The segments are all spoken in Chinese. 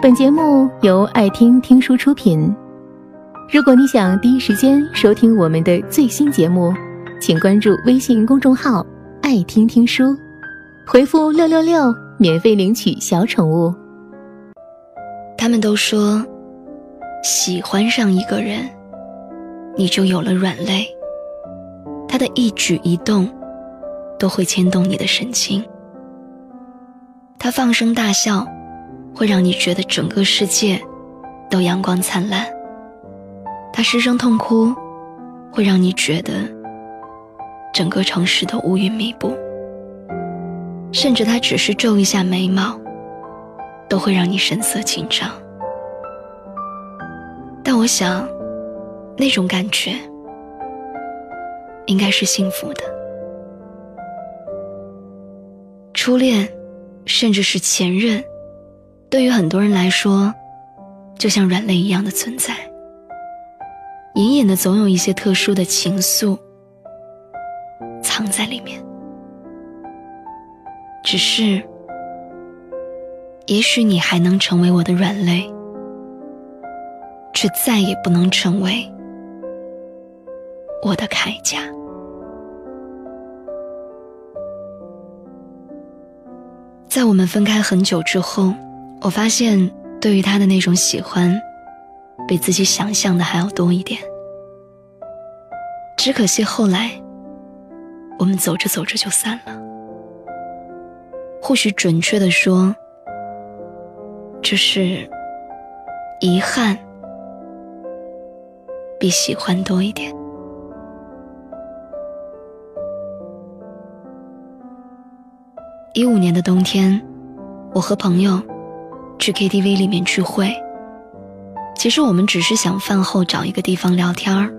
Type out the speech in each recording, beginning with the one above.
本节目由爱听听书出品。如果你想第一时间收听我们的最新节目，请关注微信公众号“爱听听书”，回复“六六六”免费领取小宠物。他们都说，喜欢上一个人，你就有了软肋，他的一举一动都会牵动你的神经。他放声大笑。会让你觉得整个世界都阳光灿烂。他失声痛哭，会让你觉得整个城市都乌云密布。甚至他只是皱一下眉毛，都会让你神色紧张。但我想，那种感觉应该是幸福的。初恋，甚至是前任。对于很多人来说，就像软肋一样的存在。隐隐的总有一些特殊的情愫藏在里面。只是，也许你还能成为我的软肋，却再也不能成为我的铠甲。在我们分开很久之后。我发现，对于他的那种喜欢，比自己想象的还要多一点。只可惜后来，我们走着走着就散了。或许准确的说，这是遗憾比喜欢多一点。一五年的冬天，我和朋友。去 KTV 里面聚会，其实我们只是想饭后找一个地方聊天儿，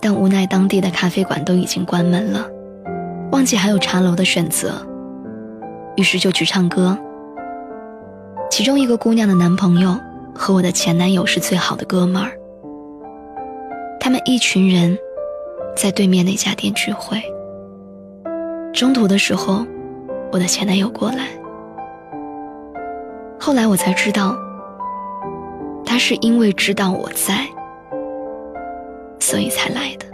但无奈当地的咖啡馆都已经关门了，忘记还有茶楼的选择，于是就去唱歌。其中一个姑娘的男朋友和我的前男友是最好的哥们儿，他们一群人在对面那家店聚会。中途的时候，我的前男友过来。后来我才知道，他是因为知道我在，所以才来的。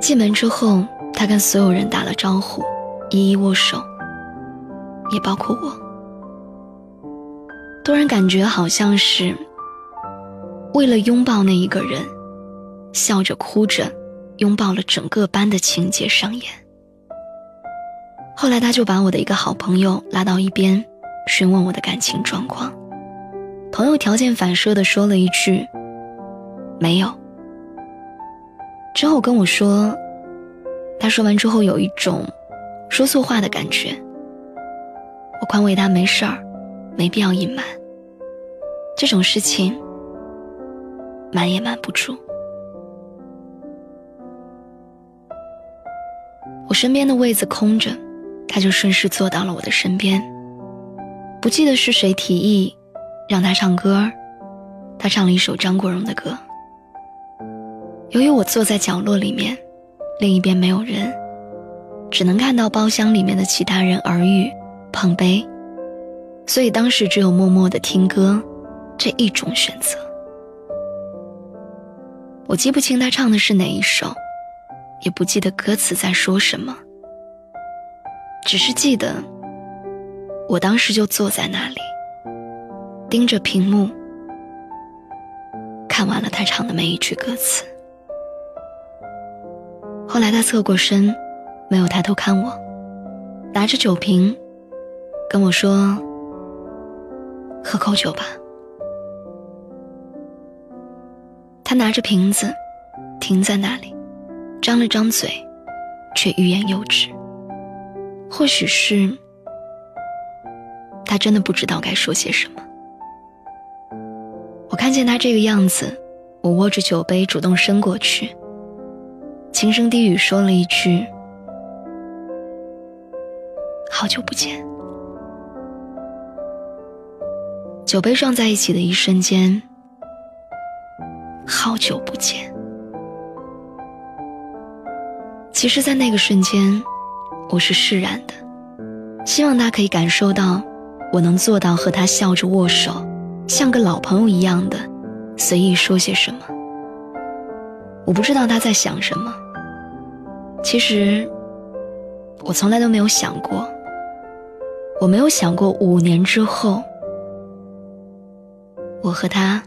进门之后，他跟所有人打了招呼，一一握手，也包括我。突然感觉好像是为了拥抱那一个人，笑着哭着拥抱了整个班的情节上演。后来，他就把我的一个好朋友拉到一边，询问我的感情状况。朋友条件反射的说了一句：“没有。”之后跟我说，他说完之后有一种说错话的感觉。我宽慰他没事儿，没必要隐瞒。这种事情瞒也瞒不住。我身边的位子空着。他就顺势坐到了我的身边。不记得是谁提议，让他唱歌，他唱了一首张国荣的歌。由于我坐在角落里面，另一边没有人，只能看到包厢里面的其他人耳语、碰杯，所以当时只有默默的听歌这一种选择。我记不清他唱的是哪一首，也不记得歌词在说什么。只是记得，我当时就坐在那里，盯着屏幕，看完了他唱的每一句歌词。后来他侧过身，没有抬头看我，拿着酒瓶，跟我说：“喝口酒吧。”他拿着瓶子，停在那里，张了张嘴，却欲言又止。或许是他真的不知道该说些什么。我看见他这个样子，我握着酒杯主动伸过去，轻声低语说了一句：“好久不见。”酒杯撞在一起的一瞬间，好久不见。其实，在那个瞬间。我是释然的，希望他可以感受到我能做到和他笑着握手，像个老朋友一样的随意说些什么。我不知道他在想什么。其实，我从来都没有想过，我没有想过五年之后，我和他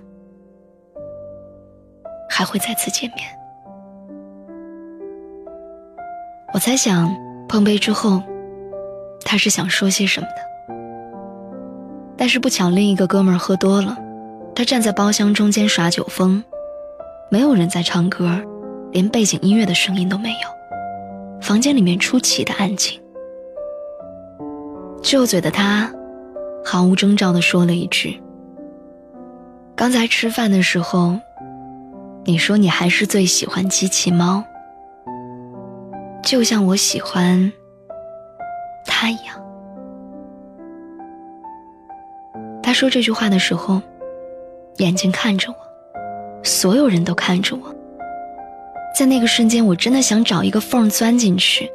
还会再次见面。我猜想，碰杯之后，他是想说些什么的，但是不巧，另一个哥们儿喝多了，他站在包厢中间耍酒疯。没有人在唱歌，连背景音乐的声音都没有。房间里面出奇的安静。旧嘴的他，毫无征兆地说了一句：“刚才吃饭的时候，你说你还是最喜欢机器猫，就像我喜欢他一样。”他说这句话的时候，眼睛看着我。所有人都看着我，在那个瞬间，我真的想找一个缝钻进去。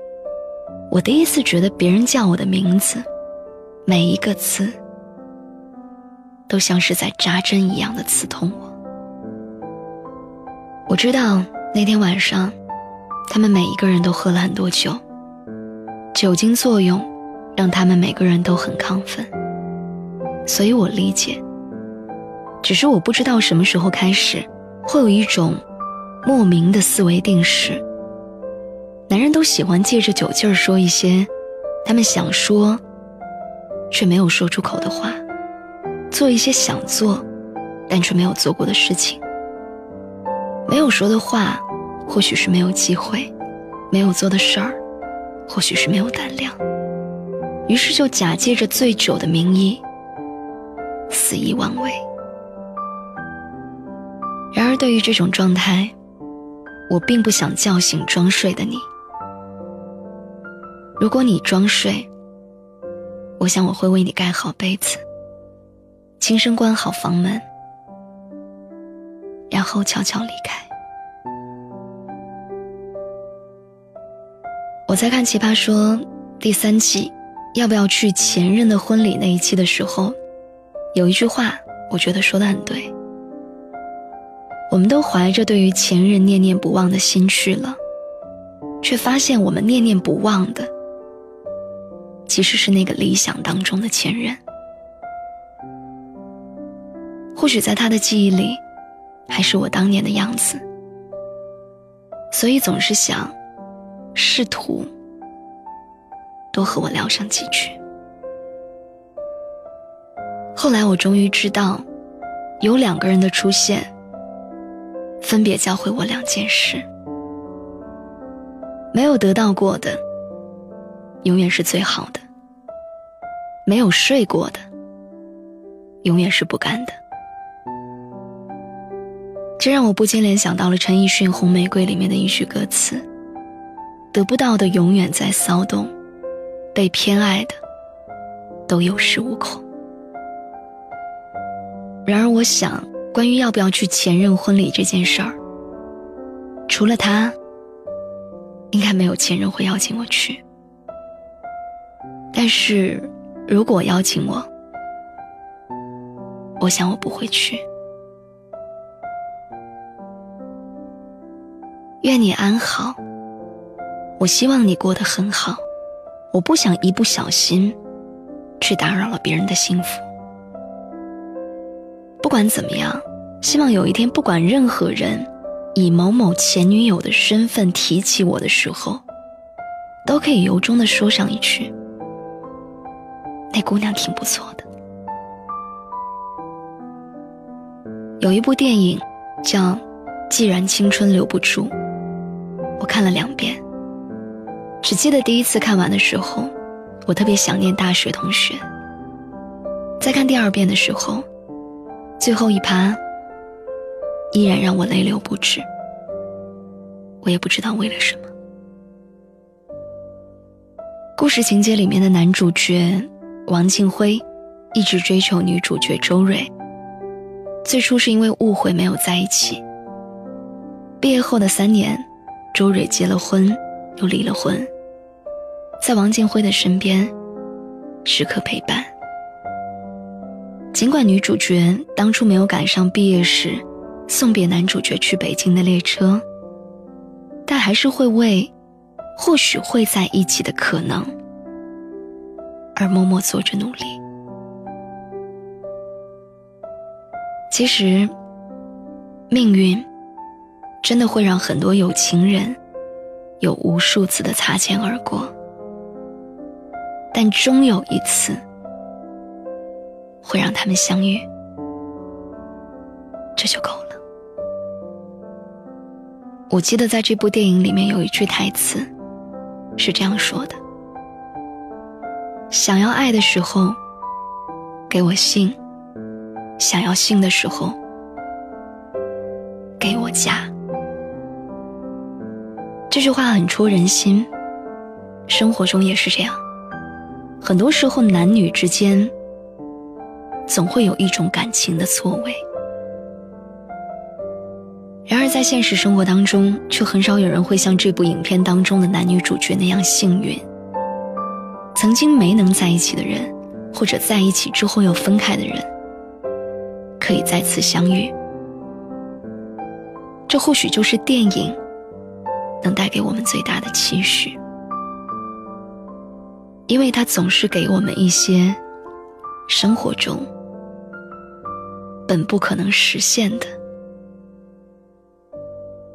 我第一次觉得别人叫我的名字，每一个字都像是在扎针一样的刺痛我。我知道那天晚上，他们每一个人都喝了很多酒，酒精作用让他们每个人都很亢奋，所以我理解。只是我不知道什么时候开始。会有一种莫名的思维定式。男人都喜欢借着酒劲儿说一些他们想说却没有说出口的话，做一些想做但却没有做过的事情。没有说的话，或许是没有机会；没有做的事儿，或许是没有胆量。于是就假借着醉酒的名义，肆意妄为。然而，对于这种状态，我并不想叫醒装睡的你。如果你装睡，我想我会为你盖好被子，轻声关好房门，然后悄悄离开。我在看《奇葩说》第三季要不要去前任的婚礼那一期的时候，有一句话，我觉得说的很对。我们都怀着对于前任念念不忘的心去了，却发现我们念念不忘的，其实是那个理想当中的前任。或许在他的记忆里，还是我当年的样子，所以总是想试图多和我聊上几句。后来我终于知道，有两个人的出现。分别教会我两件事：没有得到过的，永远是最好的；没有睡过的，永远是不甘的。这让我不禁联想到了陈奕迅《红玫瑰》里面的一句歌词：“得不到的永远在骚动，被偏爱的都有恃无恐。”然而，我想。关于要不要去前任婚礼这件事儿，除了他，应该没有前任会邀请我去。但是，如果邀请我，我想我不会去。愿你安好，我希望你过得很好，我不想一不小心，去打扰了别人的幸福。不管怎么样，希望有一天，不管任何人以某某前女友的身份提起我的时候，都可以由衷的说上一句：“那姑娘挺不错的。”有一部电影叫《既然青春留不住》，我看了两遍，只记得第一次看完的时候，我特别想念大学同学。在看第二遍的时候。最后一趴，依然让我泪流不止。我也不知道为了什么。故事情节里面的男主角王庆辉，一直追求女主角周蕊。最初是因为误会没有在一起。毕业后的三年，周蕊结了婚，又离了婚，在王建辉的身边，时刻陪伴，尽管女主角当初没有赶上毕业时送别男主角去北京的列车，但还是会为或许会在一起的可能而默默做着努力。其实，命运真的会让很多有情人有无数次的擦肩而过，但终有一次。会让他们相遇，这就够了。我记得在这部电影里面有一句台词，是这样说的：“想要爱的时候，给我性；想要性的时候，给我家。”这句话很戳人心，生活中也是这样。很多时候，男女之间。总会有一种感情的错位，然而在现实生活当中，却很少有人会像这部影片当中的男女主角那样幸运。曾经没能在一起的人，或者在一起之后又分开的人，可以再次相遇。这或许就是电影能带给我们最大的期许，因为它总是给我们一些生活中。本不可能实现的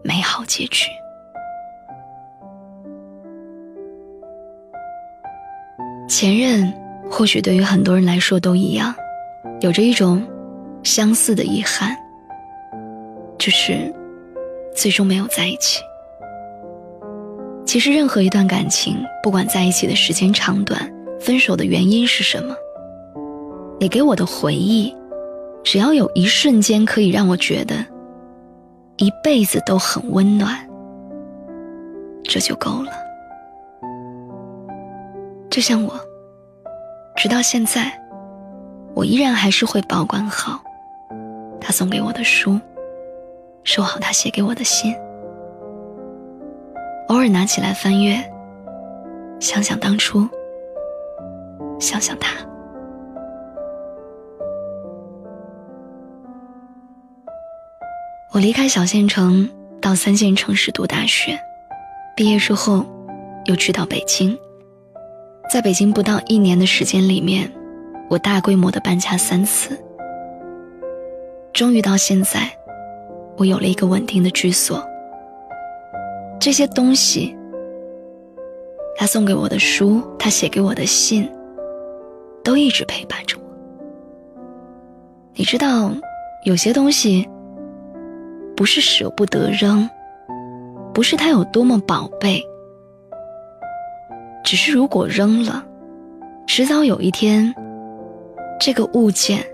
美好结局。前任或许对于很多人来说都一样，有着一种相似的遗憾，就是最终没有在一起。其实，任何一段感情，不管在一起的时间长短，分手的原因是什么，你给我的回忆。只要有一瞬间可以让我觉得一辈子都很温暖，这就够了。就像我，直到现在，我依然还是会保管好他送给我的书，收好他写给我的信，偶尔拿起来翻阅，想想当初，想想他。我离开小县城，到三线城市读大学，毕业之后，又去到北京。在北京不到一年的时间里面，我大规模的搬家三次。终于到现在，我有了一个稳定的居所。这些东西，他送给我的书，他写给我的信，都一直陪伴着我。你知道，有些东西。不是舍不得扔，不是它有多么宝贝，只是如果扔了，迟早有一天，这个物件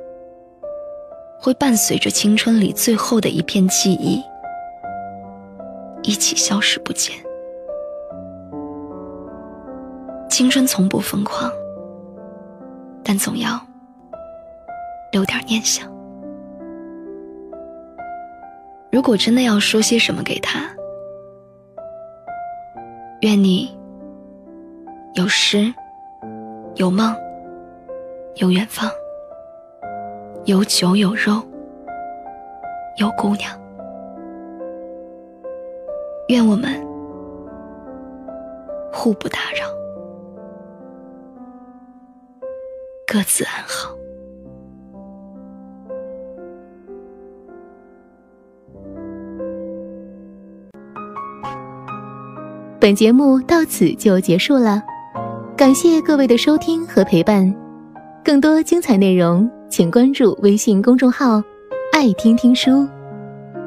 会伴随着青春里最后的一片记忆，一起消失不见。青春从不疯狂，但总要留点念想。如果真的要说些什么给他，愿你有诗，有梦，有远方，有酒有肉，有姑娘。愿我们互不打扰，各自安好。本节目到此就结束了，感谢各位的收听和陪伴。更多精彩内容，请关注微信公众号“爱听听书”，